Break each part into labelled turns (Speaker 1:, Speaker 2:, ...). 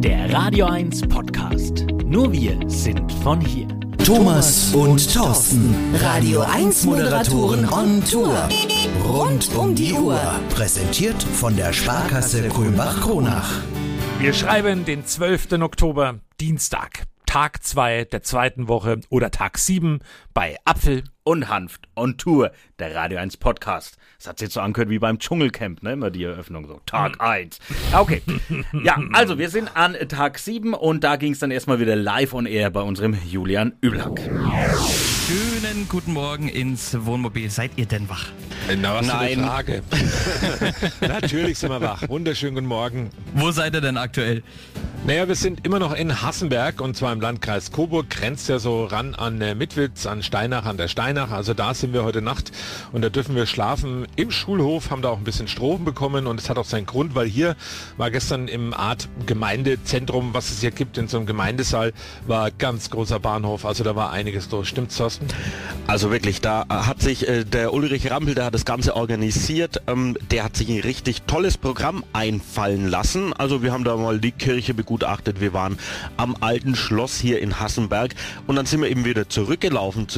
Speaker 1: Der Radio 1 Podcast. Nur wir sind von hier.
Speaker 2: Thomas und Thorsten, Radio 1 Moderatoren on Tour. Rund um die Uhr. Präsentiert von der Sparkasse Kulmbach-Kronach.
Speaker 3: Wir schreiben den 12. Oktober, Dienstag, Tag 2 der zweiten Woche oder Tag 7 bei Apfel
Speaker 4: und Hanft on Tour, der Radio 1 Podcast. Das hat sich so angehört wie beim Dschungelcamp, ne? Immer die Eröffnung so. Tag 1. Okay. Ja, also wir sind an Tag 7 und da ging es dann erstmal wieder live on air bei unserem Julian Üblack.
Speaker 5: Schönen guten Morgen ins Wohnmobil. Seid ihr denn wach?
Speaker 6: Na, was
Speaker 4: Nein.
Speaker 6: Für eine Frage. Natürlich sind wir wach. Wunderschönen guten Morgen.
Speaker 5: Wo seid ihr denn aktuell?
Speaker 6: Naja, wir sind immer noch in Hassenberg und zwar im Landkreis Coburg. Grenzt ja so ran an äh, Mitwitz, an Steinach, an der Steinach. Also da sind wir heute Nacht und da dürfen wir schlafen im Schulhof, haben da auch ein bisschen Strom bekommen und es hat auch seinen Grund, weil hier war gestern im Art Gemeindezentrum, was es hier gibt, in so einem Gemeindesaal, war ganz großer Bahnhof. Also da war einiges los. Stimmt's, Thorsten?
Speaker 7: Also wirklich, da hat sich äh, der Ulrich Rampel, der hat das Ganze organisiert, ähm, der hat sich ein richtig tolles Programm einfallen lassen. Also wir haben da mal die Kirche begutachtet, wir waren am alten Schloss hier in Hassenberg und dann sind wir eben wieder zurückgelaufen zu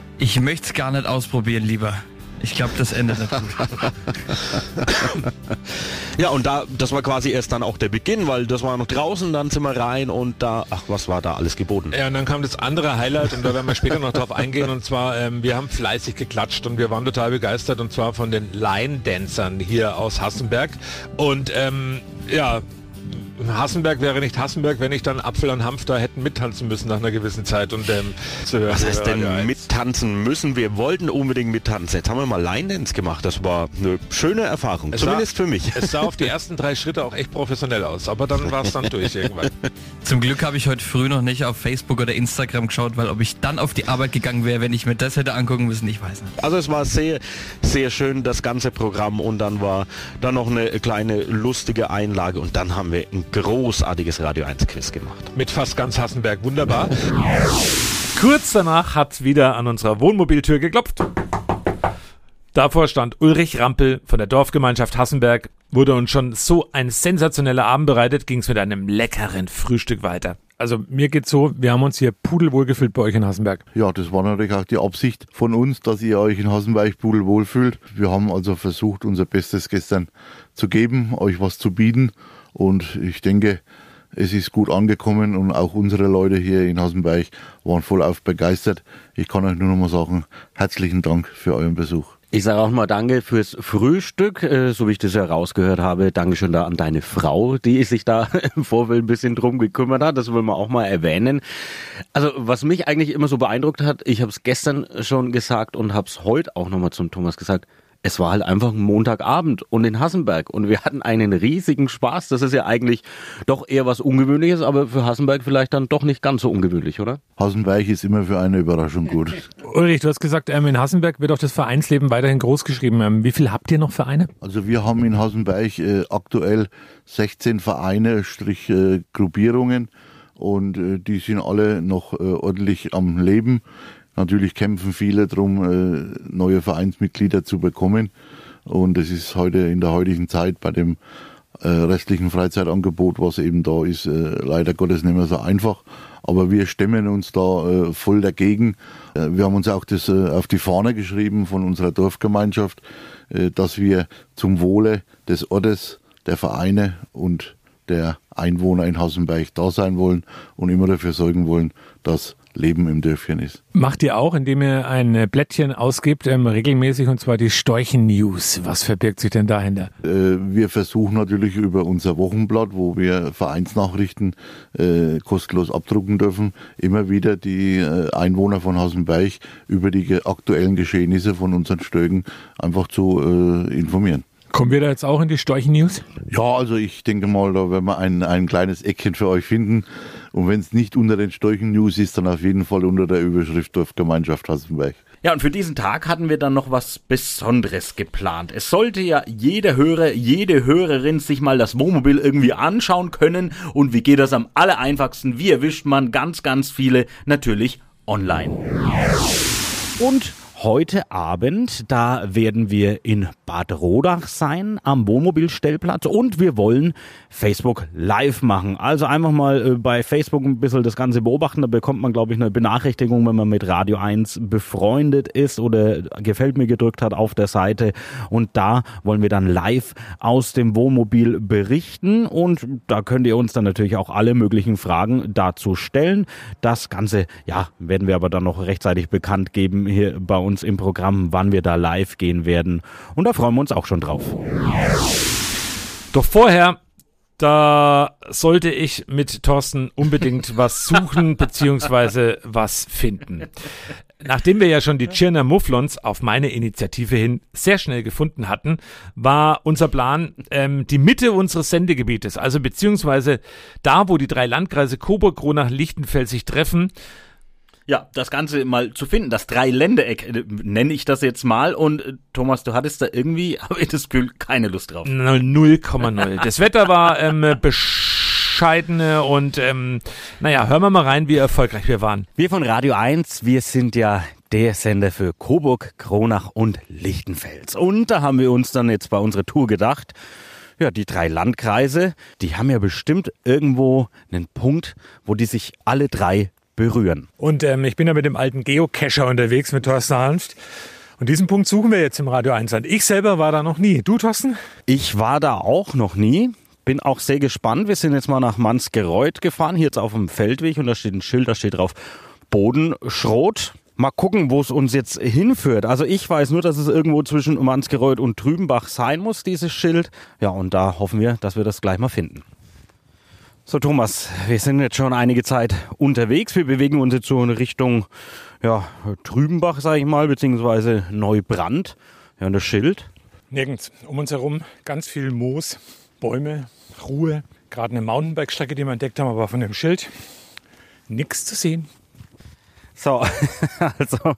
Speaker 5: Ich möchte es gar nicht ausprobieren, lieber. Ich glaube, das endet nicht gut.
Speaker 7: Ja, und da, das war quasi erst dann auch der Beginn, weil das war noch draußen, dann sind wir rein und da, ach, was war da alles geboten?
Speaker 6: Ja, und dann kam das andere Highlight und da werden wir später noch drauf eingehen und zwar, ähm, wir haben fleißig geklatscht und wir waren total begeistert und zwar von den Line-Dancern hier aus Hassenberg und ähm, ja, Hassenberg wäre nicht Hassenberg, wenn ich dann Apfel und Hanf da hätten mittanzen müssen nach einer gewissen Zeit und ähm, zu hören.
Speaker 7: Was heißt denn mittanzen müssen? Wir wollten unbedingt mittanzen. Jetzt haben wir mal Line-Dance gemacht. Das war eine schöne Erfahrung,
Speaker 6: Es
Speaker 7: zumindest
Speaker 6: sah,
Speaker 7: für mich.
Speaker 6: Es sah auf die ersten drei Schritte auch echt professionell aus, aber dann war es dann durch irgendwann.
Speaker 5: Zum Glück habe ich heute früh noch nicht auf Facebook oder Instagram geschaut, weil ob ich dann auf die Arbeit gegangen wäre, wenn ich mir das hätte angucken müssen, ich weiß nicht.
Speaker 7: Also es war sehr, sehr schön, das ganze Programm und dann war dann noch eine kleine lustige Einlage und dann haben wir ein großartiges Radio 1 Quiz gemacht.
Speaker 6: Mit fast ganz Hassenberg, wunderbar.
Speaker 3: Kurz danach hat wieder an unserer Wohnmobiltür geklopft. Davor stand Ulrich Rampel von der Dorfgemeinschaft Hassenberg. Wurde uns schon so ein sensationeller Abend bereitet, ging es mit einem leckeren Frühstück weiter. Also mir geht's so, wir haben uns hier pudelwohl gefühlt bei euch in Hassenberg.
Speaker 8: Ja, das war natürlich auch die Absicht von uns, dass ihr euch in Hassenweich pudelwohl fühlt. Wir haben also versucht, unser Bestes gestern zu geben, euch was zu bieten. Und ich denke, es ist gut angekommen und auch unsere Leute hier in Hassenweich waren vollauf begeistert. Ich kann euch nur noch mal sagen, herzlichen Dank für euren Besuch.
Speaker 9: Ich sage auch mal Danke fürs Frühstück, äh, so wie ich das ja rausgehört habe. Dankeschön da an deine Frau, die sich da im Vorfeld ein bisschen drum gekümmert hat. Das wollen wir auch mal erwähnen. Also was mich eigentlich immer so beeindruckt hat, ich habe es gestern schon gesagt und habe es heute auch nochmal zum Thomas gesagt. Es war halt einfach ein Montagabend und in Hassenberg und wir hatten einen riesigen Spaß. Das ist ja eigentlich doch eher was Ungewöhnliches, aber für Hassenberg vielleicht dann doch nicht ganz so ungewöhnlich, oder?
Speaker 8: Hassenweich ist immer für eine Überraschung gut.
Speaker 3: Ulrich, du hast gesagt, ähm, in Hassenberg wird auch das Vereinsleben weiterhin groß geschrieben. Ähm, wie viel habt ihr noch Vereine?
Speaker 8: Also wir haben in Hassenweich äh, aktuell 16 Vereine, Strich äh, Gruppierungen und äh, die sind alle noch ordentlich am Leben. Natürlich kämpfen viele darum, äh, neue Vereinsmitglieder zu bekommen und es ist heute in der heutigen Zeit bei dem äh, restlichen Freizeitangebot, was eben da ist, äh, leider Gottes nicht mehr so einfach. Aber wir stemmen uns da voll dagegen. Wir haben uns auch das auf die Fahne geschrieben von unserer Dorfgemeinschaft, dass wir zum Wohle des Ortes, der Vereine und der Einwohner in Hassenberg da sein wollen und immer dafür sorgen wollen, dass Leben im Dörfchen ist.
Speaker 3: Macht ihr auch, indem ihr ein Blättchen ausgibt, ähm, regelmäßig, und zwar die Storchen-News. Was verbirgt sich denn dahinter?
Speaker 8: Äh, Wir versuchen natürlich über unser Wochenblatt, wo wir Vereinsnachrichten äh, kostenlos abdrucken dürfen, immer wieder die äh, Einwohner von Hassenberg über die ge- aktuellen Geschehnisse von unseren Stöcken einfach zu äh, informieren.
Speaker 3: Kommen wir da jetzt auch in die Storchen-News?
Speaker 8: Ja, also ich denke mal, da werden wir ein, ein kleines Eckchen für euch finden. Und wenn es nicht unter den Storchen-News ist, dann auf jeden Fall unter der Überschrift Dorfgemeinschaft Hassenberg.
Speaker 9: Ja, und für diesen Tag hatten wir dann noch was Besonderes geplant. Es sollte ja jeder Hörer, jede Hörerin sich mal das Wohnmobil irgendwie anschauen können. Und wie geht das am aller einfachsten? Wie erwischt man ganz, ganz viele? Natürlich online. Und heute Abend, da werden wir in Bad Rodach sein, am Wohnmobilstellplatz und wir wollen Facebook live machen. Also einfach mal äh, bei Facebook ein bisschen das Ganze beobachten. Da bekommt man, glaube ich, eine Benachrichtigung, wenn man mit Radio 1 befreundet ist oder gefällt mir gedrückt hat auf der Seite. Und da wollen wir dann live aus dem Wohnmobil berichten und da könnt ihr uns dann natürlich auch alle möglichen Fragen dazu stellen. Das Ganze, ja, werden wir aber dann noch rechtzeitig bekannt geben hier bei uns im Programm, wann wir da live gehen werden. Und da freuen wir uns auch schon drauf.
Speaker 3: Doch vorher, da sollte ich mit Thorsten unbedingt was suchen beziehungsweise was finden. Nachdem wir ja schon die Tschirner Mufflons auf meine Initiative hin sehr schnell gefunden hatten, war unser Plan ähm, die Mitte unseres Sendegebietes, also beziehungsweise da, wo die drei Landkreise Coburg, Kronach, Lichtenfeld sich treffen,
Speaker 9: ja, das Ganze mal zu finden, das Dreiländereck, äh, nenne ich das jetzt mal. Und äh, Thomas, du hattest da irgendwie, habe ich das Gefühl, keine Lust drauf.
Speaker 3: 0,0. Das Wetter war ähm, bescheidene und ähm, naja, hören wir mal rein, wie erfolgreich wir waren.
Speaker 9: Wir von Radio 1, wir sind ja der Sender für Coburg, Kronach und Lichtenfels. Und da haben wir uns dann jetzt bei unserer Tour gedacht, ja, die drei Landkreise, die haben ja bestimmt irgendwo einen Punkt, wo die sich alle drei berühren.
Speaker 3: Und ähm, ich bin ja mit dem alten Geocacher unterwegs mit Thorsten Hanft. Und diesen Punkt suchen wir jetzt im Radio 1 an. Ich selber war da noch nie. Du, Thorsten?
Speaker 9: Ich war da auch noch nie. Bin auch sehr gespannt. Wir sind jetzt mal nach Mansgereuth gefahren, hier jetzt auf dem Feldweg und da steht ein Schild, da steht drauf Bodenschrot. Mal gucken, wo es uns jetzt hinführt. Also ich weiß nur, dass es irgendwo zwischen Mansgereuth und Trübenbach sein muss, dieses Schild. Ja, und da hoffen wir, dass wir das gleich mal finden. So Thomas, wir sind jetzt schon einige Zeit unterwegs. Wir bewegen uns jetzt so in Richtung ja, Trübenbach, sage ich mal, beziehungsweise Neubrand. Ja, und das Schild?
Speaker 3: Nirgends. Um uns herum ganz viel Moos, Bäume, Ruhe. Gerade eine Mountainbike-Strecke, die wir entdeckt haben, aber von dem Schild nichts zu sehen.
Speaker 9: So, also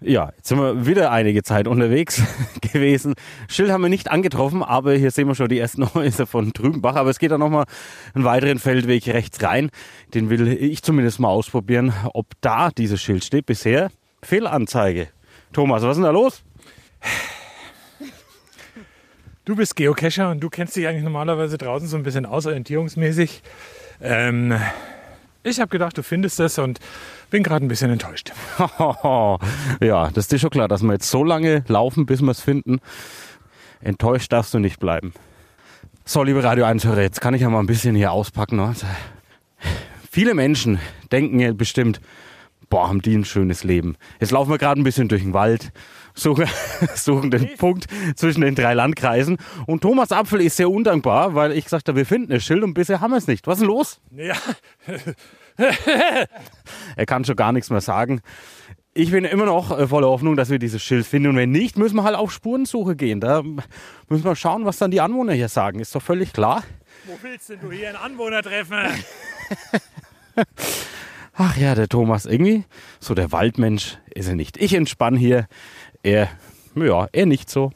Speaker 9: ja, jetzt sind wir wieder einige Zeit unterwegs gewesen. Schild haben wir nicht angetroffen, aber hier sehen wir schon die ersten Häuser von Trübenbach. Aber es geht da nochmal einen weiteren Feldweg rechts rein. Den will ich zumindest mal ausprobieren, ob da dieses Schild steht. Bisher Fehlanzeige. Thomas, was ist denn da los?
Speaker 3: Du bist Geocacher und du kennst dich eigentlich normalerweise draußen so ein bisschen aus, orientierungsmäßig. Ähm, ich habe gedacht, du findest es und bin gerade ein bisschen enttäuscht.
Speaker 9: ja, das ist dir schon klar, dass wir jetzt so lange laufen, bis wir es finden. Enttäuscht darfst du nicht bleiben. So, liebe Radio 1 Hörer, jetzt kann ich ja mal ein bisschen hier auspacken. Ne? Viele Menschen denken ja bestimmt, boah, haben die ein schönes Leben. Jetzt laufen wir gerade ein bisschen durch den Wald, suchen, suchen den Punkt zwischen den drei Landkreisen. Und Thomas Apfel ist sehr undankbar, weil ich gesagt habe, wir finden ein Schild und bisher haben wir es nicht. Was ist denn los?
Speaker 3: Ja,
Speaker 9: er kann schon gar nichts mehr sagen. Ich bin immer noch äh, voller Hoffnung, dass wir dieses Schild finden. Und wenn nicht, müssen wir halt auf Spurensuche gehen. Da müssen wir schauen, was dann die Anwohner hier sagen. Ist doch völlig klar.
Speaker 3: Wo willst denn du hier einen Anwohner treffen?
Speaker 9: Ach ja, der Thomas irgendwie, so der Waldmensch ist er nicht. Ich entspanne hier, er, ja, er nicht so.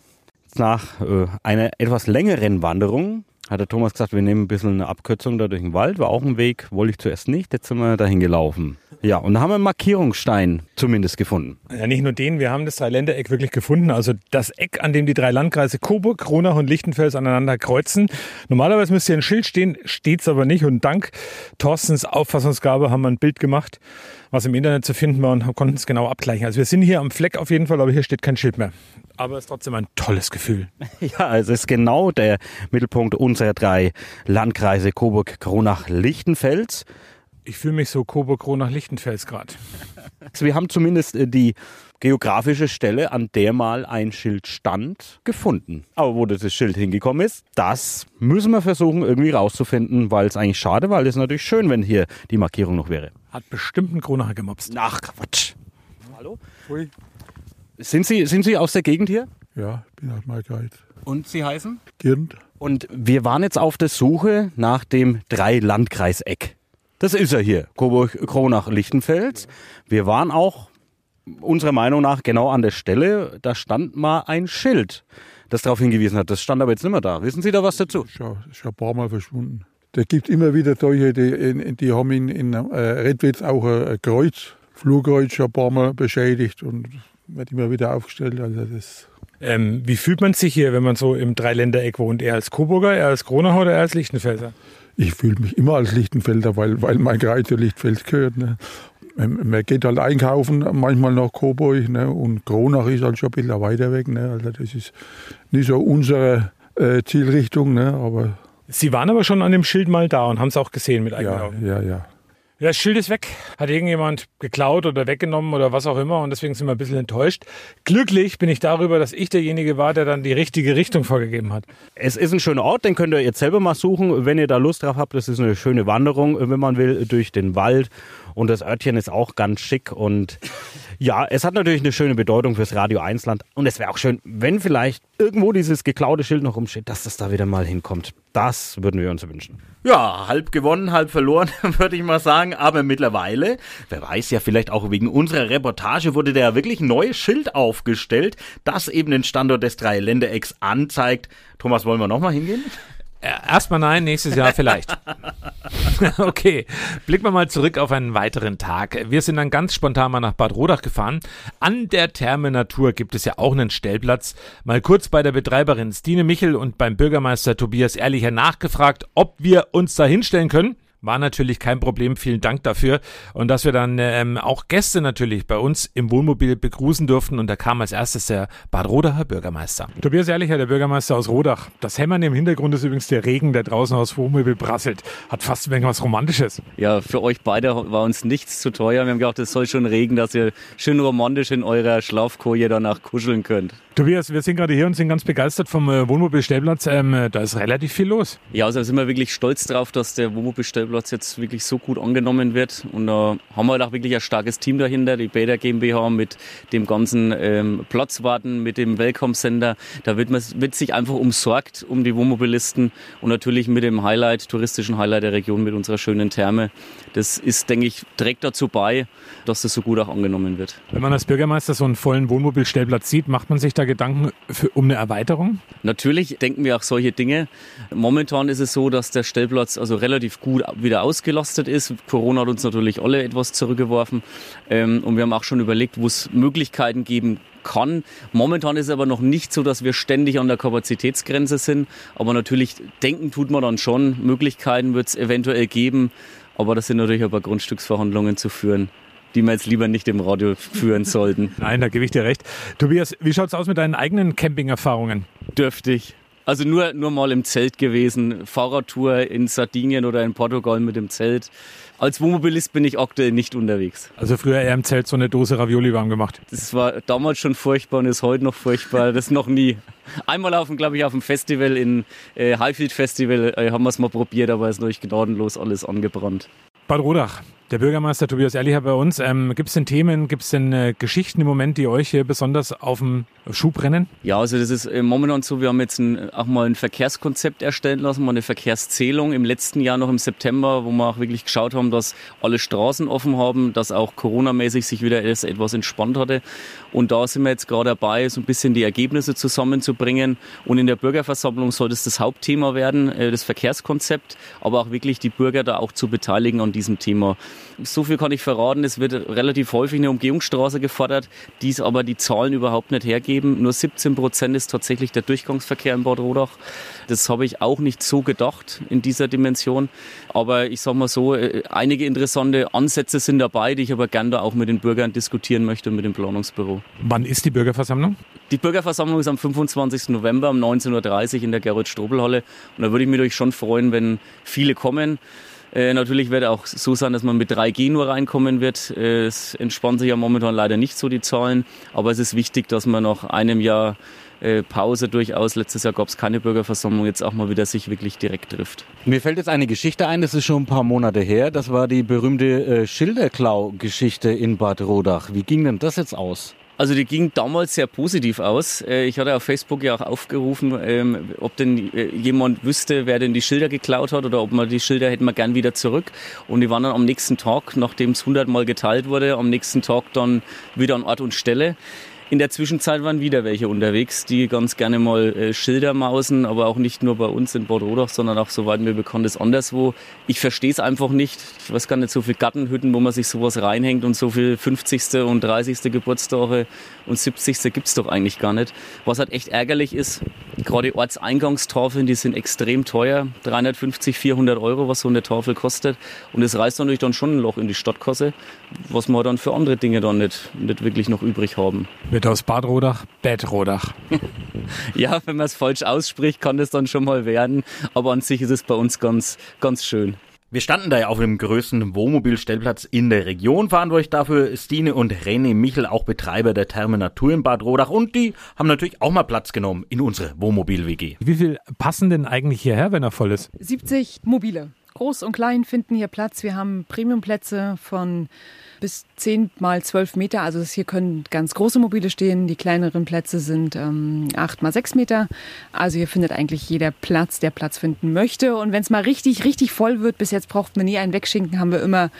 Speaker 9: Nach äh, einer etwas längeren Wanderung hat der Thomas gesagt, wir nehmen ein bisschen eine Abkürzung da durch den Wald. War auch ein Weg, wollte ich zuerst nicht. Jetzt sind wir dahin gelaufen. Ja, und da haben wir einen Markierungsstein zumindest gefunden.
Speaker 3: Ja, nicht nur den, wir haben das Dreiländereck wirklich gefunden. Also das Eck, an dem die drei Landkreise Coburg, Kronach und Lichtenfels aneinander kreuzen. Normalerweise müsste hier ein Schild stehen, steht es aber nicht. Und dank Thorstens Auffassungsgabe haben wir ein Bild gemacht, was im Internet zu finden war und konnten es genau abgleichen. Also wir sind hier am Fleck auf jeden Fall, aber hier steht kein Schild mehr. Aber es ist trotzdem ein tolles Gefühl.
Speaker 9: Ja, es ist genau der Mittelpunkt unserer drei Landkreise Coburg, Kronach, Lichtenfels.
Speaker 3: Ich fühle mich so Coburg, Kronach, Lichtenfels gerade.
Speaker 9: Also wir haben zumindest äh, die geografische Stelle, an der mal ein Schild stand, gefunden. Aber wo das Schild hingekommen ist, das müssen wir versuchen irgendwie rauszufinden, weil es eigentlich schade, weil es natürlich schön, wenn hier die Markierung noch wäre.
Speaker 3: Hat bestimmt ein Kronacher gemobst.
Speaker 9: Ach, Quatsch. Hallo? Hui. Sind Sie, sind Sie aus der Gegend hier?
Speaker 3: Ja,
Speaker 10: bin aus Margret.
Speaker 9: Und Sie heißen?
Speaker 10: Girnd.
Speaker 9: Und wir waren jetzt auf der Suche nach dem Drei-Landkreiseck. Das ist er hier, Coburg, Kronach, Lichtenfels. Wir waren auch unserer Meinung nach genau an der Stelle. Da stand mal ein Schild, das darauf hingewiesen hat. Das stand aber jetzt nicht mehr da. Wissen Sie da was dazu?
Speaker 10: Ist schon, ist schon ein paar Mal verschwunden. Da gibt immer wieder solche, die, die haben in, in äh, Redwitz auch ein Kreuz, Flugkreuz schon ein paar Mal beschädigt und wird immer wieder aufgestellt. Also das
Speaker 3: Ähm, wie fühlt man sich hier, wenn man so im Dreiländereck wohnt? Eher als Coburger, eher als Kronacher oder eher als Lichtenfelser?
Speaker 10: ich fühle mich immer als Lichtenfelder, weil, weil mein Kreis zu Lichtfeld gehört. Ne. Man man geht halt einkaufen, manchmal nach Coburg ne, und Kronach ist halt schon ein bisschen weiter weg. Ne. Also das ist nicht so unsere äh, Zielrichtung, ne, aber
Speaker 3: Sie waren aber schon an dem Schild mal da und haben es auch gesehen mit eigenen
Speaker 10: ja,
Speaker 3: Augen.
Speaker 10: ja, ja.
Speaker 3: Das Schild ist weg. Hat irgendjemand geklaut oder weggenommen oder was auch immer und deswegen sind wir ein bisschen enttäuscht. Glücklich bin ich darüber, dass ich derjenige war, der dann die richtige Richtung vorgegeben hat.
Speaker 9: Es ist ein schöner Ort, den könnt ihr jetzt selber mal suchen, wenn ihr da Lust drauf habt. Das ist eine schöne Wanderung, wenn man will, durch den Wald. Und das Örtchen ist auch ganz schick. Und ja, es hat natürlich eine schöne Bedeutung fürs Radio 1 Land. Und es wäre auch schön, wenn vielleicht irgendwo dieses geklaute Schild noch rumsteht, dass das da wieder mal hinkommt. Das würden wir uns wünschen.
Speaker 4: Ja, halb gewonnen, halb verloren, würde ich mal sagen. Aber mittlerweile, wer weiß ja, vielleicht auch wegen unserer Reportage wurde da wirklich ein neues Schild aufgestellt, das eben den Standort des Dreiländerecks anzeigt. Thomas, wollen wir nochmal hingehen?
Speaker 3: Äh, Erstmal nein, nächstes Jahr vielleicht. okay, blicken wir mal zurück auf einen weiteren Tag. Wir sind dann ganz spontan mal nach Bad Rodach gefahren. An der Therme Natur gibt es ja auch einen Stellplatz. Mal kurz bei der Betreiberin Stine Michel und beim Bürgermeister Tobias Ehrlicher nachgefragt, ob wir uns da hinstellen können. War natürlich kein Problem, vielen Dank dafür. Und dass wir dann ähm, auch Gäste natürlich bei uns im Wohnmobil begrüßen durften. Und da kam als erstes der Bad Rodacher Bürgermeister. Tobias Ehrlicher, der Bürgermeister aus Rodach. Das Hämmern im Hintergrund ist übrigens der Regen, der draußen aus Wohnmobil prasselt. Hat fast ein wenig was Romantisches.
Speaker 11: Ja, für euch beide war uns nichts zu teuer. Wir haben gedacht, es soll schon regen, dass ihr schön romantisch in eurer Schlafkoje danach kuscheln könnt.
Speaker 3: Tobias, wir sind gerade hier und sind ganz begeistert vom äh, Wohnmobilstellplatz. Ähm, äh, da ist relativ viel los.
Speaker 11: Ja, also sind wir wirklich stolz drauf, dass der Wohnmobilstellplatz jetzt wirklich so gut angenommen wird. Und da haben wir halt auch wirklich ein starkes Team dahinter, die Bäder GmbH mit dem ganzen ähm, Platzwarten, mit dem Welcome Center. Da wird, man, wird sich einfach umsorgt um die Wohnmobilisten und natürlich mit dem Highlight, touristischen Highlight der Region mit unserer schönen Therme. Das ist, denke ich, trägt dazu bei, dass das so gut auch angenommen wird.
Speaker 3: Wenn man als Bürgermeister so einen vollen Wohnmobilstellplatz sieht, macht man sich da Gedanken für, um eine Erweiterung?
Speaker 11: Natürlich denken wir auch solche Dinge. Momentan ist es so, dass der Stellplatz also relativ gut wieder ausgelastet ist. Corona hat uns natürlich alle etwas zurückgeworfen. Ähm, und wir haben auch schon überlegt, wo es Möglichkeiten geben kann. Momentan ist es aber noch nicht so, dass wir ständig an der Kapazitätsgrenze sind. Aber natürlich denken tut man dann schon. Möglichkeiten wird es eventuell geben. Aber das sind natürlich aber Grundstücksverhandlungen zu führen die wir jetzt lieber nicht im Radio führen sollten.
Speaker 3: Nein, da gebe ich dir recht. Tobias, wie schaut's aus mit deinen eigenen Camping-Erfahrungen?
Speaker 11: Dürftig. Also nur, nur mal im Zelt gewesen. Fahrradtour in Sardinien oder in Portugal mit dem Zelt. Als Wohnmobilist bin ich aktuell nicht unterwegs.
Speaker 3: Also früher eher im Zelt so eine Dose Ravioli warm gemacht.
Speaker 11: Das war damals schon furchtbar und ist heute noch furchtbar. Das noch nie. Einmal auf dem, glaube ich, auf dem Festival in äh, Highfield Festival äh, haben wir es mal probiert, aber ist natürlich gnadenlos alles angebrannt.
Speaker 3: Bad Rodach, der Bürgermeister Tobias Ehrlicher bei uns. Ähm, gibt es denn Themen, gibt es denn äh, Geschichten im Moment, die euch hier besonders auf dem Schub brennen?
Speaker 11: Ja, also das ist äh, momentan so, wir haben jetzt ein, auch mal ein Verkehrskonzept erstellen lassen, mal eine Verkehrszählung im letzten Jahr noch im September, wo wir auch wirklich geschaut haben, dass alle Straßen offen haben, dass auch coronamäßig sich wieder etwas entspannt hatte. Und da sind wir jetzt gerade dabei, so ein bisschen die Ergebnisse zusammenzubringen. Und in der Bürgerversammlung soll das das Hauptthema werden, äh, das Verkehrskonzept, aber auch wirklich die Bürger da auch zu beteiligen an diesem Thema. So viel kann ich verraten, es wird relativ häufig eine Umgehungsstraße gefordert, dies aber die Zahlen überhaupt nicht hergeben. Nur 17 Prozent ist tatsächlich der Durchgangsverkehr in Bad Rodach. Das habe ich auch nicht so gedacht in dieser Dimension. Aber ich sage mal so, äh, einige interessante Ansätze sind dabei, die ich aber gerne da auch mit den Bürgern diskutieren möchte und mit dem Planungsbüro.
Speaker 3: Wann ist die Bürgerversammlung?
Speaker 11: Die Bürgerversammlung ist am 25. November um 19.30 Uhr in der Gerhard-Strobel-Halle. Und da würde ich mich schon freuen, wenn viele kommen. Äh, natürlich wird auch so sein, dass man mit 3G nur reinkommen wird. Äh, es entspannen sich ja momentan leider nicht so die Zahlen, aber es ist wichtig, dass man nach einem Jahr äh, Pause durchaus, letztes Jahr gab es keine Bürgerversammlung, jetzt auch mal wieder sich wirklich direkt trifft.
Speaker 9: Mir fällt jetzt eine Geschichte ein, das ist schon ein paar Monate her. Das war die berühmte äh, Schilderklau-Geschichte in Bad Rodach. Wie ging denn das jetzt aus?
Speaker 11: Also die ging damals sehr positiv aus. Äh, ich hatte auf Facebook ja auch aufgerufen, ähm, ob denn äh, jemand wüsste, wer denn die Schilder geklaut hat oder ob man die Schilder hätten wir gern wieder zurück. Und die waren dann am nächsten Tag, nachdem es hundertmal geteilt wurde, am nächsten Tag dann wieder an Ort und Stelle. In der Zwischenzeit waren wieder welche unterwegs, die ganz gerne mal äh, Schilder mausen, aber auch nicht nur bei uns in Bad Rodach, sondern auch, soweit mir bekannt ist, anderswo. Ich verstehe es einfach nicht. Ich weiß gar nicht, so viele Gartenhütten, wo man sich sowas reinhängt und so viel 50. und 30. Geburtstage und 70. gibt's doch eigentlich gar nicht. Was halt echt ärgerlich ist, gerade Ortseingangstafeln, die sind extrem teuer. 350, 400 Euro, was so eine Tafel kostet. Und es reißt natürlich dann schon ein Loch in die Stadtkasse, was wir dann für andere Dinge dann nicht, nicht wirklich noch übrig haben.
Speaker 3: Wird aus Bad Rodach Bad Rodach.
Speaker 11: ja, wenn man es falsch ausspricht, kann das dann schon mal werden. Aber an sich ist es bei uns ganz, ganz schön.
Speaker 4: Wir standen da ja auf dem größten Wohnmobilstellplatz in der Region. Verantwortlich dafür Stine und René Michel, auch Betreiber der Therme Natur in Bad Rodach. Und die haben natürlich auch mal Platz genommen in unsere Wohnmobil-WG.
Speaker 3: Wie viel passen denn eigentlich hierher, wenn er voll ist?
Speaker 12: 70 mobile. Groß und klein finden hier Platz. Wir haben Premiumplätze von bis 10 mal 12 Meter. Also hier können ganz große Mobile stehen. Die kleineren Plätze sind ähm, 8 mal 6 Meter. Also hier findet eigentlich jeder Platz, der Platz finden möchte. Und wenn es mal richtig, richtig voll wird, bis jetzt braucht man nie einen Wegschinken, haben wir immer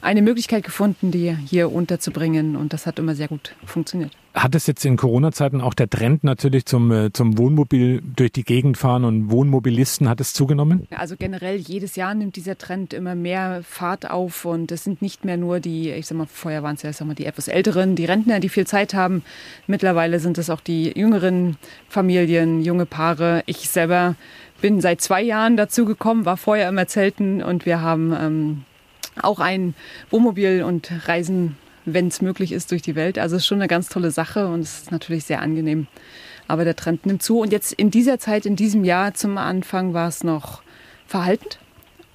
Speaker 12: eine Möglichkeit gefunden, die hier unterzubringen. Und das hat immer sehr gut funktioniert.
Speaker 3: Hat es jetzt in Corona-Zeiten auch der Trend natürlich zum, äh, zum Wohnmobil durch die Gegend fahren und Wohnmobilisten, hat es zugenommen?
Speaker 12: Also generell jedes Jahr nimmt dieser Trend immer mehr Fahrt auf und es sind nicht mehr nur die, ich sag mal, vorher waren es ja sag mal, die etwas älteren, die Rentner, die viel Zeit haben. Mittlerweile sind es auch die jüngeren Familien, junge Paare. Ich selber bin seit zwei Jahren dazu gekommen, war vorher immer Zelten und wir haben ähm, auch ein Wohnmobil und reisen wenn es möglich ist, durch die Welt. Also es ist schon eine ganz tolle Sache und es ist natürlich sehr angenehm. Aber der Trend nimmt zu. Und jetzt in dieser Zeit, in diesem Jahr zum Anfang war es noch verhaltend.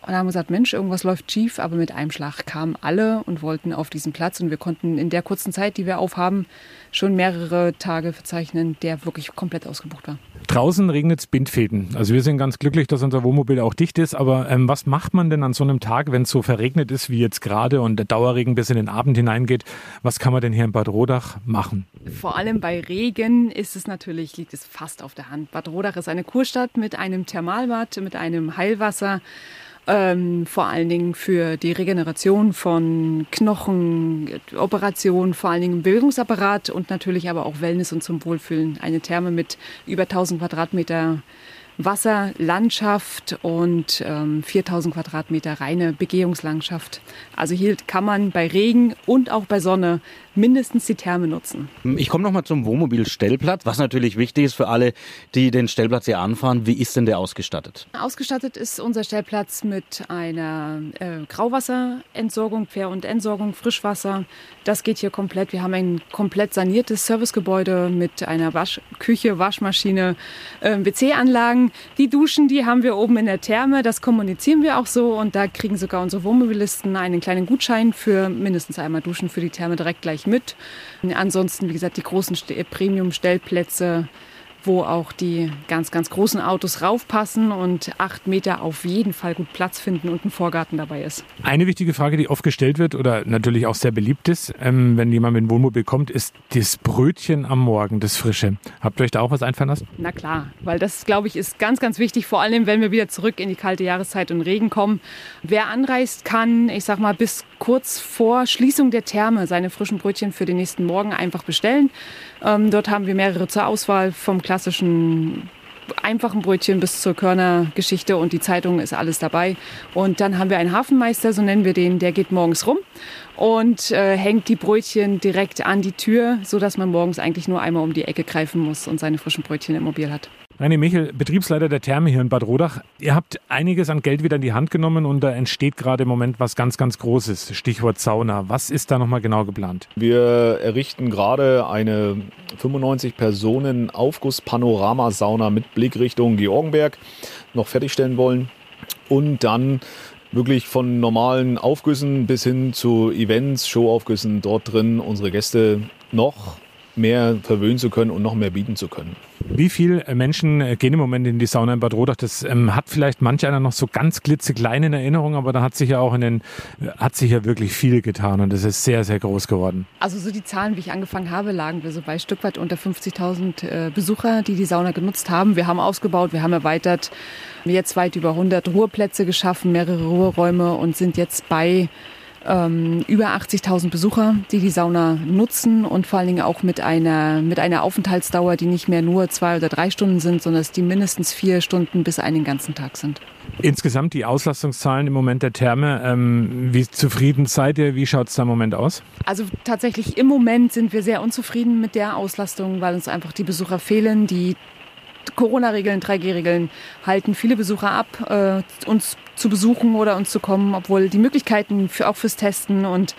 Speaker 12: Und haben wir gesagt, Mensch, irgendwas läuft schief, aber mit einem Schlag kamen alle und wollten auf diesen Platz. Und wir konnten in der kurzen Zeit, die wir aufhaben, schon mehrere Tage verzeichnen, der wirklich komplett ausgebucht war.
Speaker 3: Draußen regnet es Bindfäden. Also wir sind ganz glücklich, dass unser Wohnmobil auch dicht ist. Aber ähm, was macht man denn an so einem Tag, wenn es so verregnet ist wie jetzt gerade und der Dauerregen bis in den Abend hineingeht? Was kann man denn hier in Bad Rodach machen?
Speaker 12: Vor allem bei Regen ist es natürlich, liegt es fast auf der Hand. Bad Rodach ist eine Kurstadt mit einem Thermalbad, mit einem Heilwasser ähm, vor allen Dingen für die Regeneration von Knochen, Operationen, vor allen Dingen im Bewegungsapparat und natürlich aber auch Wellness und zum Wohlfühlen. Eine Therme mit über 1000 Quadratmeter Wasser, Landschaft und ähm, 4000 Quadratmeter reine Begehungslandschaft. Also hier kann man bei Regen und auch bei Sonne mindestens die Therme nutzen.
Speaker 9: Ich komme nochmal zum Wohnmobilstellplatz, was natürlich wichtig ist für alle, die den Stellplatz hier anfahren. Wie ist denn der ausgestattet?
Speaker 12: Ausgestattet ist unser Stellplatz mit einer äh, Grauwasserentsorgung, Quer- und Entsorgung, Frischwasser. Das geht hier komplett. Wir haben ein komplett saniertes Servicegebäude mit einer Wasch Küche, Waschmaschine, äh, WC-Anlagen. Die Duschen, die haben wir oben in der Therme. Das kommunizieren wir auch so und da kriegen sogar unsere Wohnmobilisten einen kleinen Gutschein für mindestens einmal Duschen für die Therme direkt gleich mit. Ansonsten, wie gesagt, die großen Premium-Stellplätze wo auch die ganz, ganz großen Autos raufpassen und acht Meter auf jeden Fall gut Platz finden und ein Vorgarten dabei ist.
Speaker 3: Eine wichtige Frage, die oft gestellt wird oder natürlich auch sehr beliebt ist, ähm, wenn jemand mit dem Wohnmobil kommt, ist das Brötchen am Morgen, das Frische. Habt ihr euch da auch was einfallen lassen?
Speaker 12: Na klar, weil das, glaube ich, ist ganz, ganz wichtig, vor allem, wenn wir wieder zurück in die kalte Jahreszeit und Regen kommen. Wer anreist, kann, ich sag mal, bis kurz vor Schließung der Therme seine frischen Brötchen für den nächsten Morgen einfach bestellen. Ähm, dort haben wir mehrere zur Auswahl vom klassischen einfachen Brötchen bis zur Körnergeschichte und die Zeitung ist alles dabei. Und dann haben wir einen Hafenmeister, so nennen wir den, der geht morgens rum und äh, hängt die Brötchen direkt an die Tür, sodass man morgens eigentlich nur einmal um die Ecke greifen muss und seine frischen Brötchen im Mobil hat.
Speaker 3: René Michel, Betriebsleiter der Therme hier in Bad Rodach. Ihr habt einiges an Geld wieder in die Hand genommen und da entsteht gerade im Moment was ganz, ganz Großes. Stichwort Sauna. Was ist da nochmal genau geplant?
Speaker 13: Wir errichten gerade eine 95 Personen Aufguss-Panorama-Sauna mit Blick Richtung Georgenberg noch fertigstellen wollen und dann wirklich von normalen Aufgüssen bis hin zu Events, Showaufgüssen dort drin unsere Gäste noch mehr verwöhnen zu können und noch mehr bieten zu können.
Speaker 3: Wie viele Menschen äh, gehen im Moment in die Sauna in Bad Rodach? Das ähm, hat vielleicht manch einer noch so ganz klitzeklein in Erinnerung, aber da hat sich ja auch in den, äh, hat sich ja wirklich viel getan und es ist sehr, sehr groß geworden.
Speaker 12: Also so die Zahlen, wie ich angefangen habe, lagen wir so bei Stück weit unter 50.000 äh, Besucher, die die Sauna genutzt haben. Wir haben ausgebaut, wir haben erweitert, jetzt weit über 100 Ruheplätze geschaffen, mehrere Ruheräume und sind jetzt bei ähm, über 80.000 Besucher, die die Sauna nutzen und vor allen Dingen auch mit einer, mit einer Aufenthaltsdauer, die nicht mehr nur zwei oder drei Stunden sind, sondern dass die mindestens vier Stunden bis einen ganzen Tag sind.
Speaker 3: Insgesamt die Auslastungszahlen im Moment der Therme, ähm, wie zufrieden seid ihr? Wie schaut es da im Moment aus?
Speaker 12: Also tatsächlich im Moment sind wir sehr unzufrieden mit der Auslastung, weil uns einfach die Besucher fehlen, die Corona-Regeln, 3G-Regeln halten viele Besucher ab, äh, uns zu besuchen oder uns zu kommen, obwohl die Möglichkeiten für, auch fürs Testen und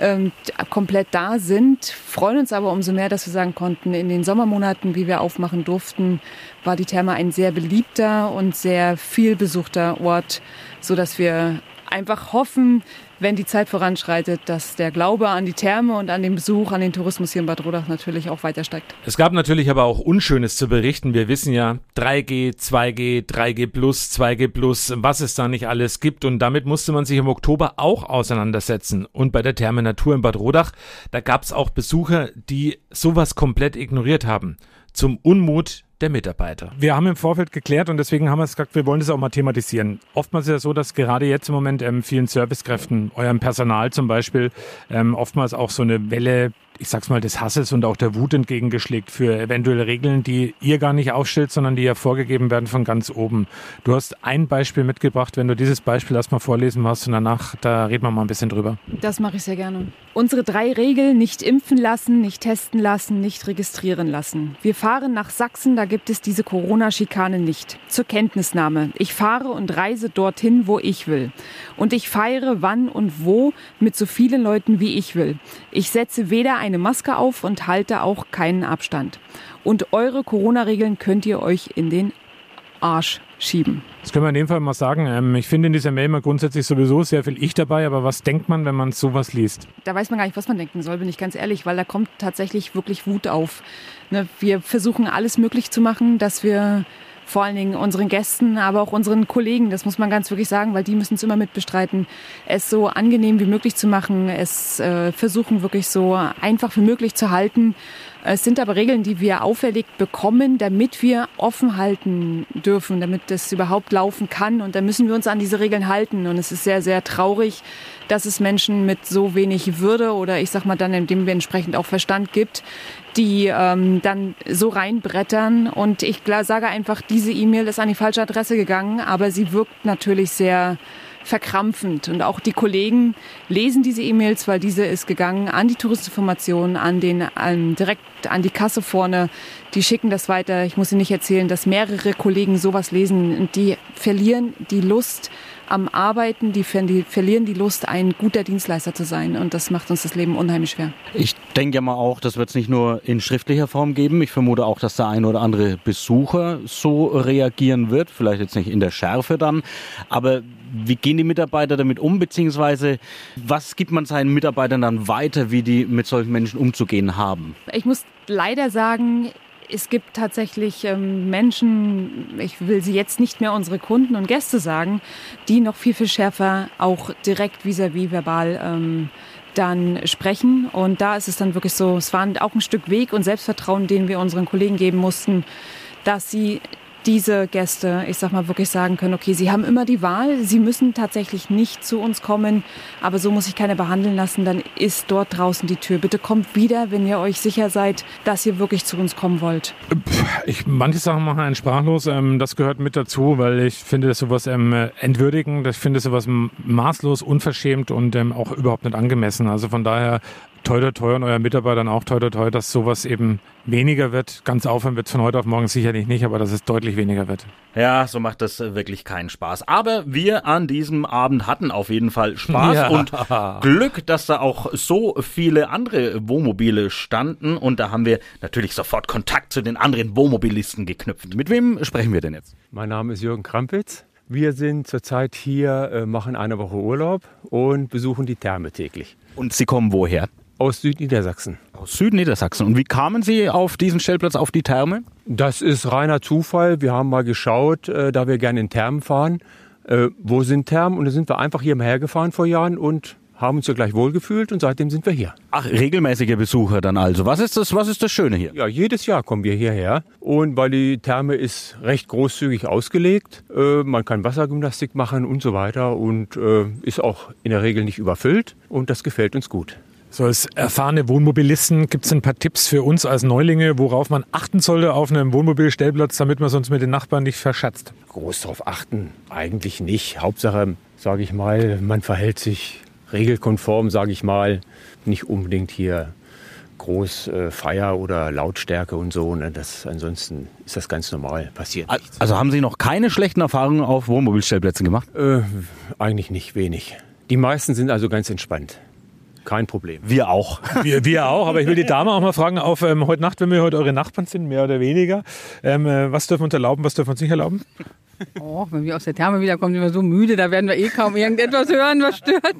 Speaker 12: ähm, komplett da sind. Freuen uns aber umso mehr, dass wir sagen konnten, in den Sommermonaten, wie wir aufmachen durften, war die Therme ein sehr beliebter und sehr viel besuchter Ort, so dass wir einfach hoffen, wenn die Zeit voranschreitet, dass der Glaube an die Therme und an den Besuch, an den Tourismus hier in Bad Rodach natürlich auch weiter steigt.
Speaker 3: Es gab natürlich aber auch Unschönes zu berichten. Wir wissen ja 3G, 2G, 3G plus, 2G plus, was es da nicht alles gibt. Und damit musste man sich im Oktober auch auseinandersetzen. Und bei der Therme Natur in Bad Rodach, da gab es auch Besucher, die sowas komplett ignoriert haben. Zum Unmut der Mitarbeiter. Wir haben im Vorfeld geklärt und deswegen haben wir es gesagt, wir wollen das auch mal thematisieren. Oftmals ist es so, dass gerade jetzt im Moment ähm, vielen Servicekräften, eurem Personal zum Beispiel, ähm, oftmals auch so eine Welle ich sag's mal, des Hasses und auch der Wut entgegengeschlägt für eventuelle Regeln, die ihr gar nicht aufstellt, sondern die ja vorgegeben werden von ganz oben. Du hast ein Beispiel mitgebracht. Wenn du dieses Beispiel erstmal vorlesen machst und danach, da reden wir mal ein bisschen drüber.
Speaker 12: Das mache ich sehr gerne. Unsere drei Regeln, nicht impfen lassen, nicht testen lassen, nicht registrieren lassen. Wir fahren nach Sachsen, da gibt es diese Corona-Schikane nicht. Zur Kenntnisnahme. Ich fahre und reise dorthin, wo ich will. Und ich feiere wann und wo mit so vielen Leuten, wie ich will. Ich setze weder ein eine Maske auf und halte auch keinen Abstand. Und eure Corona-Regeln könnt ihr euch in den Arsch schieben.
Speaker 3: Das können wir in dem Fall mal sagen. Ähm, ich finde in dieser Mail mal grundsätzlich sowieso sehr viel Ich dabei, aber was denkt man, wenn man sowas liest?
Speaker 12: Da weiß man gar nicht, was man denken soll, bin ich ganz ehrlich, weil da kommt tatsächlich wirklich Wut auf. Ne, wir versuchen alles möglich zu machen, dass wir vor allen Dingen unseren Gästen, aber auch unseren Kollegen, das muss man ganz wirklich sagen, weil die müssen es immer mitbestreiten, es so angenehm wie möglich zu machen, es äh, versuchen wirklich so einfach wie möglich zu halten. Es sind aber Regeln, die wir auferlegt bekommen, damit wir offen halten dürfen, damit das überhaupt laufen kann. Und da müssen wir uns an diese Regeln halten. Und es ist sehr, sehr traurig, dass es Menschen mit so wenig Würde oder ich sag mal dann, indem wir entsprechend auch Verstand gibt, die ähm, dann so reinbrettern. Und ich sage einfach, diese E-Mail ist an die falsche Adresse gegangen, aber sie wirkt natürlich sehr verkrampfend. Und auch die Kollegen lesen diese E-Mails, weil diese ist gegangen an die Touristinformation, an den, an, direkt an die Kasse vorne. Die schicken das weiter. Ich muss Ihnen nicht erzählen, dass mehrere Kollegen sowas lesen und die verlieren die Lust am Arbeiten, die, die verlieren die Lust, ein guter Dienstleister zu sein. Und das macht uns das Leben unheimlich schwer.
Speaker 9: Ich denke ja mal auch, das wird es nicht nur in schriftlicher Form geben. Ich vermute auch, dass der ein oder andere Besucher so reagieren wird. Vielleicht jetzt nicht in der Schärfe dann. Aber wie gehen die Mitarbeiter damit um, beziehungsweise was gibt man seinen Mitarbeitern dann weiter, wie die mit solchen Menschen umzugehen haben?
Speaker 12: Ich muss leider sagen, es gibt tatsächlich ähm, Menschen, ich will sie jetzt nicht mehr unsere Kunden und Gäste sagen, die noch viel, viel schärfer auch direkt vis-à-vis -vis verbal ähm, dann sprechen. Und da ist es dann wirklich so, es war auch ein Stück Weg und Selbstvertrauen, den wir unseren Kollegen geben mussten, dass sie diese Gäste, ich sag mal, wirklich sagen können, okay, sie haben immer die Wahl, sie müssen tatsächlich nicht zu uns kommen, aber so muss ich keiner behandeln lassen, dann ist dort draußen die Tür. Bitte kommt wieder, wenn ihr euch sicher seid, dass ihr wirklich zu uns kommen wollt.
Speaker 3: Ich, manche Sachen machen einen sprachlos, ähm, das gehört mit dazu, weil ich finde das sowas ähm, entwürdigend, ich finde sowas maßlos, unverschämt und ähm, auch überhaupt nicht angemessen. Also von daher toi toi toi und euren Mitarbeitern auch toi toi toi, dass sowas eben weniger wird. Ganz aufhören wird es von heute auf morgen sicherlich nicht, aber dass es deutlich weniger wird.
Speaker 4: Ja, so macht das wirklich keinen Spaß. Aber wir an diesem Abend hatten auf jeden Fall Spaß ja. und Glück, dass da auch so viele andere Wohnmobile standen und da haben wir natürlich sofort Kontakt zu den anderen Wohnmobilisten geknüpft. Mit wem sprechen wir denn jetzt?
Speaker 14: Mein Name ist Jürgen Krampitz. Wir sind zurzeit hier, äh, machen eine Woche Urlaub und besuchen die Therme täglich.
Speaker 4: Und Sie kommen woher?
Speaker 14: Aus Südniedersachsen.
Speaker 4: Aus Südniedersachsen. Und wie kamen Sie auf diesen Stellplatz, auf die Therme?
Speaker 14: Das ist reiner Zufall. Wir haben mal geschaut, äh, da wir gerne in Thermen fahren. Äh, wo sind Thermen? Und da sind wir einfach hier mal hergefahren vor Jahren und haben uns ja gleich wohlgefühlt und seitdem sind wir hier.
Speaker 4: Ach, regelmäßige Besucher dann also. Was ist das, was ist das Schöne hier?
Speaker 14: Ja, jedes Jahr kommen wir hierher und weil die Therme ist recht großzügig ausgelegt, äh, man kann Wassergymnastik machen und so weiter und äh, ist auch in der Regel nicht überfüllt und das gefällt uns gut.
Speaker 3: So als erfahrene Wohnmobilisten gibt es ein paar Tipps für uns als Neulinge, worauf man achten sollte auf einem Wohnmobilstellplatz, damit man sonst mit den Nachbarn nicht verschatzt.
Speaker 14: Groß darauf achten, eigentlich nicht. Hauptsache, sage ich mal, man verhält sich regelkonform, sage ich mal, nicht unbedingt hier groß äh, Feier oder Lautstärke und so. Ne? Das, ansonsten ist das ganz normal, passiert nichts.
Speaker 4: Also haben Sie noch keine schlechten Erfahrungen auf Wohnmobilstellplätzen gemacht?
Speaker 14: Äh, eigentlich nicht, wenig. Die meisten sind also ganz entspannt. Kein Problem.
Speaker 4: Wir auch.
Speaker 3: Wir, wir auch, aber ich will die Dame auch mal fragen, auf ähm, heute Nacht, wenn wir heute eure Nachbarn sind, mehr oder weniger, ähm, äh, was dürfen wir uns erlauben, was dürfen wir uns nicht erlauben?
Speaker 15: Oh, wenn wir aus der Therme wiederkommen, sind wir so müde, da werden wir eh kaum irgendetwas hören, was stört.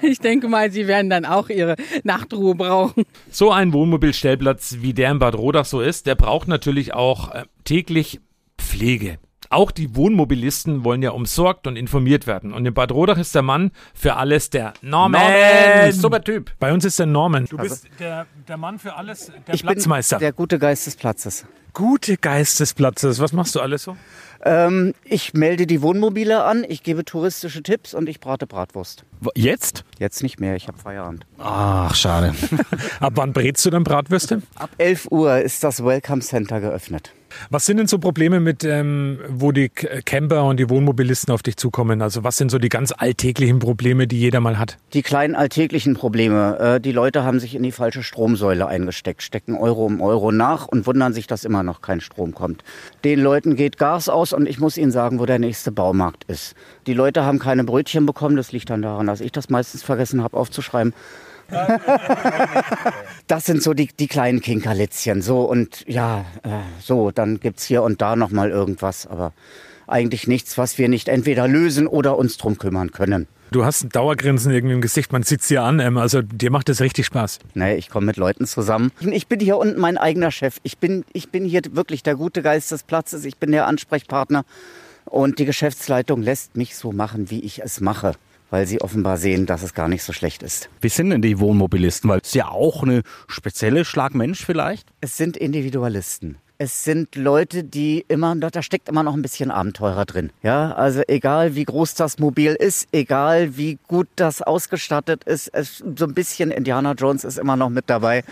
Speaker 15: Ich denke mal, Sie werden dann auch Ihre Nachtruhe brauchen.
Speaker 3: So ein Wohnmobilstellplatz, wie der in Bad Rodach so ist, der braucht natürlich auch äh, täglich Pflege. Auch die Wohnmobilisten wollen ja umsorgt und informiert werden. Und in Bad Rodach ist der Mann für alles der Norman.
Speaker 4: Norman, super Typ.
Speaker 3: Bei uns ist der Norman. Du
Speaker 16: Also-
Speaker 3: bist der, der Mann für alles, der
Speaker 16: Ich bin
Speaker 3: Platzmeister.
Speaker 16: der gute Geist des Platzes.
Speaker 3: Gute Geist des Platzes. Was machst du alles so?
Speaker 16: Ähm, ich melde die Wohnmobile an, ich gebe touristische Tipps und ich brate Bratwurst.
Speaker 4: Jetzt?
Speaker 16: Jetzt nicht mehr, ich habe Feierabend.
Speaker 4: Ach, schade.
Speaker 3: Ab wann brätst du dann Bratwürste?
Speaker 16: Ab 11 Uhr ist das Welcome Center geöffnet.
Speaker 3: Was sind denn so Probleme mit, ähm, wo die Camper und die Wohnmobilisten auf dich zukommen? Also was sind so die ganz alltäglichen Probleme, die jeder mal hat?
Speaker 16: Die kleinen alltäglichen Probleme. Äh, die Leute haben sich in die falsche Stromsäule eingesteckt, stecken Euro um Euro nach und wundern sich, dass immer noch kein Strom kommt. Den Leuten geht Gas aus und ich muss ihnen sagen, wo der nächste Baumarkt ist. Die Leute haben keine Brötchen bekommen. Das liegt dann daran, dass ich das meistens vergessen habe aufzuschreiben. Das sind so die, die kleinen Kinkerlitzchen. So und ja, äh, so, dann gibt's hier und da nochmal irgendwas, aber eigentlich nichts, was wir nicht entweder lösen oder uns drum kümmern können.
Speaker 3: Du hast Dauergrinsen irgendwie im Gesicht, man sieht's dir an, ähm, also dir macht das richtig Spaß.
Speaker 16: Nee, ich komme mit Leuten zusammen. Ich bin hier unten mein eigener Chef. Ich bin, ich bin hier wirklich der gute Geist des Platzes. Ich bin der Ansprechpartner. Und die Geschäftsleitung lässt mich so machen, wie ich es mache. Weil sie offenbar sehen, dass es gar nicht so schlecht ist.
Speaker 4: Wie sind denn die Wohnmobilisten? Weil es ist ja auch eine spezielle Schlagmensch vielleicht.
Speaker 16: Es sind Individualisten. Es sind Leute, die immer, da steckt immer noch ein bisschen Abenteurer drin. Ja, also egal wie groß das Mobil ist, egal wie gut das ausgestattet ist, es, so ein bisschen Indiana Jones ist immer noch mit dabei.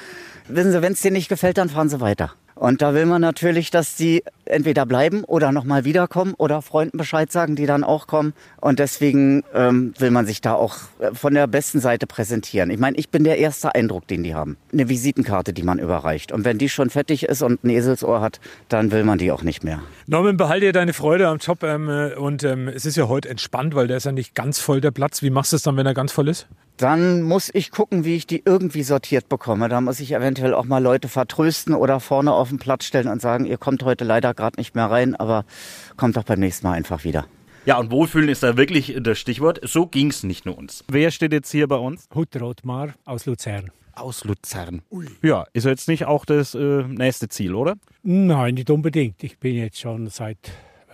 Speaker 16: Wissen Sie, wenn es denen nicht gefällt, dann fahren sie weiter. Und da will man natürlich, dass die entweder bleiben oder nochmal wiederkommen oder Freunden Bescheid sagen, die dann auch kommen. Und deswegen ähm, will man sich da auch äh, von der besten Seite präsentieren. Ich meine, ich bin der erste Eindruck, den die haben. Eine Visitenkarte, die man überreicht. Und wenn die schon fettig ist und ein Eselsohr hat, dann will man die auch nicht mehr.
Speaker 3: Norman, behalte dir deine Freude am Job ähm, äh, und ähm, es ist ja heute entspannt, weil der ist ja nicht ganz voll der Platz. Wie machst du es dann, wenn er ganz voll ist?
Speaker 16: Dann muss ich gucken, wie ich die irgendwie sortiert bekomme. Da muss ich eventuell auch mal Leute vertrösten oder vorne auf den Platz stellen und sagen, ihr kommt heute leider gerade nicht mehr rein, aber kommt doch beim nächsten Mal einfach wieder.
Speaker 4: Ja, und Wohlfühlen ist da wirklich das Stichwort. So ging's nicht nur uns. Wer steht jetzt hier bei uns?
Speaker 17: Hutter Ottmar aus Luzern.
Speaker 4: Aus Luzern. Ja, ist jetzt nicht auch das äh, nächste Ziel, oder?
Speaker 17: Nein, nicht unbedingt. Ich bin jetzt schon seit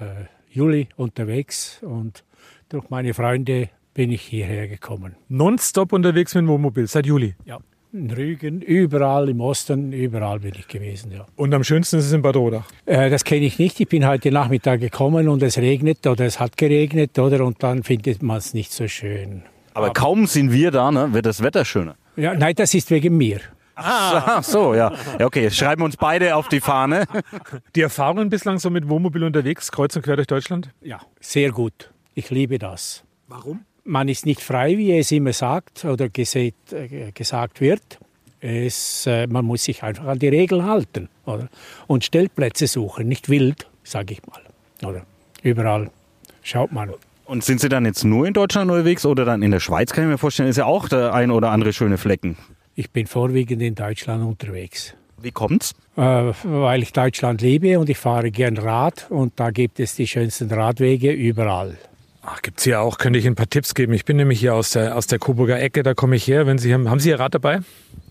Speaker 17: äh, Juli unterwegs und durch meine Freunde bin ich hierher gekommen.
Speaker 3: Nonstop unterwegs mit dem Wohnmobil, seit Juli.
Speaker 17: Ja. In Rügen, überall im Osten, überall bin ich gewesen, ja.
Speaker 3: Und am schönsten ist es in Bad Rodach.
Speaker 17: Äh, das kenne ich nicht. Ich bin heute Nachmittag gekommen und es regnet oder es hat geregnet, oder? Und dann findet man es nicht so schön.
Speaker 4: Aber kaum sind wir da, ne, wird das Wetter schöner.
Speaker 17: Ja, nein, das ist wegen mir.
Speaker 4: Ah, so, ja. ja. Okay, schreiben wir uns beide auf die Fahne.
Speaker 3: Die Erfahrungen bislang so mit Wohnmobil unterwegs, kreuz und quer durch Deutschland?
Speaker 17: Ja, sehr gut. Ich liebe das.
Speaker 3: Warum?
Speaker 17: Man ist nicht frei, wie es immer sagt oder gesät, äh, gesagt wird. Es, äh, man muss sich einfach an die Regeln halten oder? und Stellplätze suchen, nicht wild, sage ich mal. Oder überall schaut man.
Speaker 4: Und sind Sie dann jetzt nur in Deutschland unterwegs oder dann in der Schweiz, kann ich mir vorstellen, ist ja auch der ein oder andere schöne Flecken.
Speaker 17: Ich bin vorwiegend in Deutschland unterwegs.
Speaker 4: Wie kommt's?
Speaker 17: Äh, weil ich Deutschland liebe und ich fahre gern Rad und da gibt es die schönsten Radwege überall.
Speaker 3: Ach, gibt's hier auch, könnte ich ein paar Tipps geben. Ich bin nämlich hier aus der, aus der Coburger Ecke, da komme ich her. Wenn Sie haben, haben Sie Ihr Rad dabei?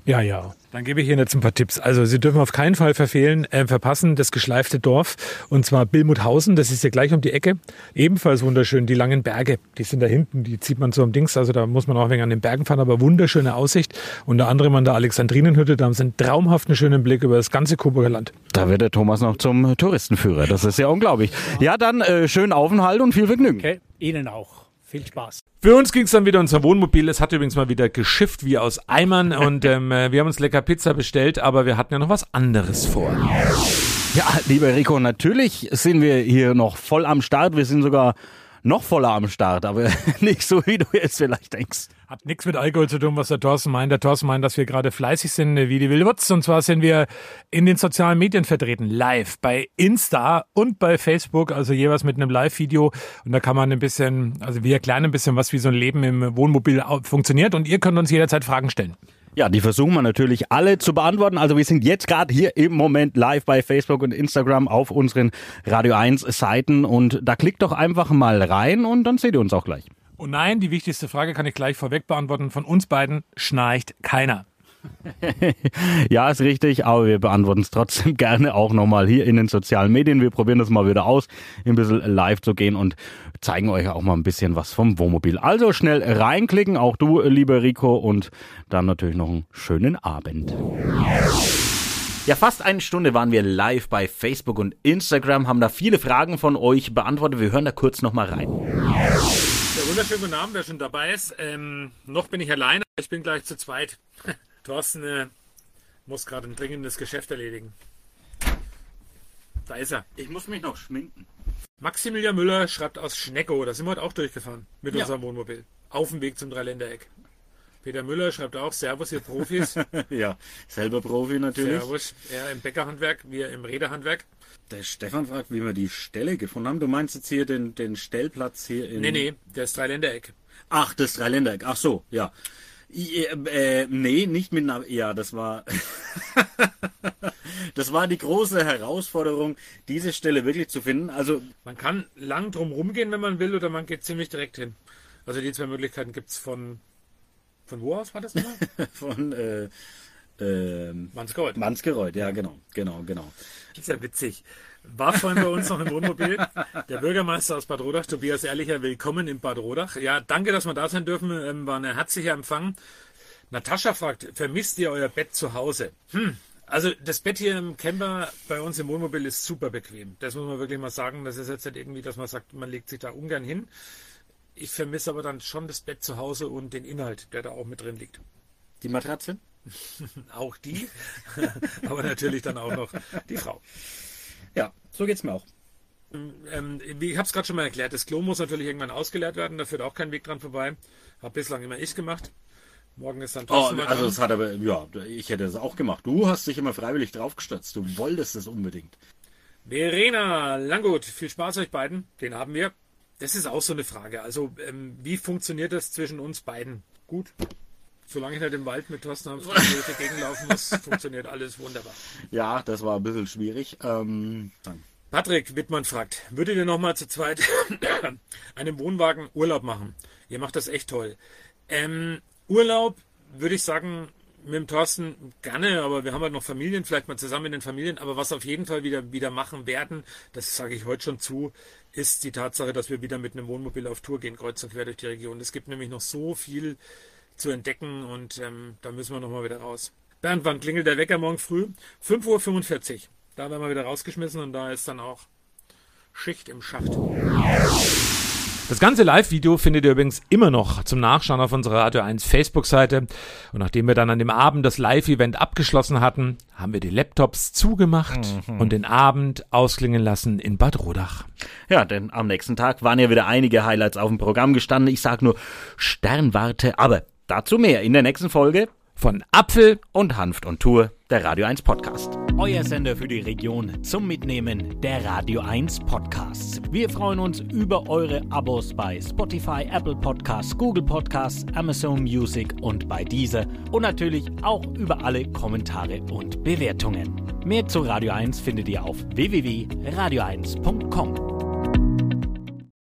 Speaker 17: Ja, ja.
Speaker 3: Dann gebe ich Ihnen jetzt ein paar Tipps. Also Sie dürfen auf keinen Fall verfehlen, äh, verpassen das geschleifte Dorf und zwar Billmuthausen, das ist ja gleich um die Ecke. Ebenfalls wunderschön, die langen Berge, die sind da hinten, die zieht man so am Dings, also da muss man auch ein wenig an den Bergen fahren, aber wunderschöne Aussicht. Unter anderem an der Alexandrinenhütte, da haben Sie einen traumhaften schönen Blick über das ganze Coburger Land.
Speaker 9: Da wird der Thomas noch zum Touristenführer, das ist ja unglaublich. Ja, dann äh, schönen Aufenthalt und viel Vergnügen.
Speaker 17: Okay, Ihnen auch. Viel Spaß.
Speaker 3: Für uns ging es dann wieder unser Wohnmobil. Es hat übrigens mal wieder geschifft wie aus Eimern und ähm, äh, wir haben uns lecker Pizza bestellt, aber wir hatten ja noch was anderes vor.
Speaker 9: Ja, lieber Rico, natürlich sind wir hier noch voll am Start. Wir sind sogar noch voller am Start, aber nicht so, wie du jetzt vielleicht denkst.
Speaker 3: Hat nichts mit Alkohol zu tun, was der Thorsten meint. Der Thorsten meint, dass wir gerade fleißig sind wie die Wildwurz. Und zwar sind wir in den sozialen Medien vertreten, live bei Insta und bei Facebook, also jeweils mit einem Live-Video. Und da kann man ein bisschen, also wir erklären ein bisschen was, wie so ein Leben im Wohnmobil funktioniert. Und ihr könnt uns jederzeit Fragen stellen.
Speaker 9: Ja, die versuchen wir natürlich alle zu beantworten. Also wir sind jetzt gerade hier im Moment live bei Facebook und Instagram auf unseren Radio 1 Seiten und da klickt doch einfach mal rein und dann seht ihr uns auch gleich.
Speaker 3: Und nein, die wichtigste Frage kann ich gleich vorweg beantworten. Von uns beiden schnarcht keiner.
Speaker 9: ja, ist richtig, aber wir beantworten es trotzdem gerne auch nochmal hier in den sozialen Medien. Wir probieren das mal wieder aus, ein bisschen live zu gehen und zeigen euch auch mal ein bisschen was vom Wohnmobil. Also schnell reinklicken, auch du, lieber Rico, und dann natürlich noch einen schönen Abend.
Speaker 4: Ja, fast eine Stunde waren wir live bei Facebook und Instagram, haben da viele Fragen von euch beantwortet. Wir hören da kurz nochmal rein.
Speaker 3: Ja, wunderschönen guten Abend, wer schon dabei ist. Ähm, noch bin ich alleine, ich bin gleich zu zweit. Thorsten äh, muss gerade ein dringendes Geschäft erledigen. Da ist er.
Speaker 4: Ich muss mich noch schminken.
Speaker 3: Maximilian Müller schreibt aus Schneckow, da sind wir heute auch durchgefahren mit
Speaker 4: Ja.
Speaker 3: unserem Wohnmobil. Auf dem Weg zum Dreiländereck. Peter Müller schreibt auch, Servus, ihr Profis.
Speaker 4: ja, selber Profi natürlich.
Speaker 3: Servus, er im Bäckerhandwerk, wir im Räderhandwerk.
Speaker 4: Der Stefan fragt, wie wir die Stelle gefunden haben. Du meinst jetzt hier den, den Stellplatz hier in...
Speaker 3: Nee, nee, das Dreiländereck.
Speaker 4: Ach, das Dreiländereck. Ach so, ja. I- Äh, äh, nee, nicht mit einer... Ja, das war... das war die große Herausforderung, diese Stelle wirklich zu finden. Also
Speaker 3: Man kann lang drum rumgehen, wenn man will, oder man geht ziemlich direkt hin. Also die zwei Möglichkeiten gibt's von... Von wo aus war das nochmal?
Speaker 4: von... Äh, ähm,
Speaker 3: Mansgereuth.
Speaker 4: Mansgereuth, ja, genau, genau, genau.
Speaker 3: Das ist ja witzig. War vorhin bei uns noch im Wohnmobil. Der Bürgermeister aus Bad Rodach, Tobias Ehrlicher, willkommen in Bad Rodach. Ja, danke, dass wir da sein dürfen. Ähm, war ein herzlicher Empfang. Natascha fragt, vermisst ihr euer Bett zu Hause? Hm. Also das Bett hier im Camper bei uns im Wohnmobil ist super bequem. Das muss man wirklich mal sagen. Das ist jetzt nicht irgendwie, dass man sagt, man legt sich da ungern hin. Ich vermisse aber dann schon das Bett zu Hause und den Inhalt, der da auch mit drin liegt.
Speaker 4: Die Matratze?
Speaker 3: auch die, aber natürlich dann auch noch die Frau.
Speaker 4: Ja, so geht's mir auch.
Speaker 3: Ähm, wie- ich habe es gerade schon mal erklärt, das Klo muss natürlich irgendwann ausgeleert werden, da führt auch kein Weg dran vorbei. Habe bislang immer ich gemacht. Morgen ist dann
Speaker 4: Oh,
Speaker 3: Thorsten mal
Speaker 4: also
Speaker 3: dran.
Speaker 4: es hat aber, ja, ich hätte es auch gemacht. Du hast dich immer freiwillig draufgestürzt. Du wolltest es unbedingt.
Speaker 3: Verena Langgut, viel Spaß euch beiden. Den haben wir. Das ist auch so eine Frage. Also, ähm, wie funktioniert das zwischen uns beiden? Gut. Solange ich nicht im Wald mit Thorsten Hamster durch die Gegend laufen muss, funktioniert alles wunderbar.
Speaker 4: Ja, das war ein bisschen schwierig. Ähm.
Speaker 3: Patrick Wittmann fragt, würdet ihr nochmal zu zweit einen Wohnwagen Urlaub machen? Ihr macht das echt toll. Ähm, Urlaub würde ich sagen, mit dem Thorsten gerne, aber wir haben halt noch Familien, vielleicht mal zusammen in den Familien. Aber was auf jeden Fall wieder, wieder machen werden, das sage ich heute schon zu, ist die Tatsache, dass wir wieder mit einem Wohnmobil auf Tour gehen, kreuz und quer durch die Region. Es gibt nämlich noch so viel zu entdecken und ähm, da müssen wir nochmal wieder raus. Bernd, wann klingelt der Wecker morgen früh? 5.45 Uhr. Da werden wir wieder rausgeschmissen und da ist dann auch Schicht im Schacht. Das ganze Live-Video findet ihr übrigens immer noch zum Nachschauen auf unserer Radio 1 Facebook-Seite. Und nachdem wir dann an dem Abend das Live-Event abgeschlossen hatten, haben wir die Laptops zugemacht
Speaker 4: Mhm.
Speaker 3: und den Abend ausklingen lassen in Bad Rodach.
Speaker 4: Ja, denn am nächsten Tag waren ja wieder einige Highlights auf dem Programm gestanden. Ich sag nur Sternwarte, aber dazu mehr in der nächsten Folge
Speaker 3: von Apfel
Speaker 4: und Hanft und Tour, der Radio 1 Podcast. Euer Sender für die Region zum Mitnehmen der Radio 1 Podcasts. Wir freuen uns über eure Abos bei Spotify, Apple Podcasts, Google Podcasts, Amazon Music und bei dieser und natürlich auch über alle Kommentare und Bewertungen. Mehr zu Radio 1 findet ihr auf www.radio1.com.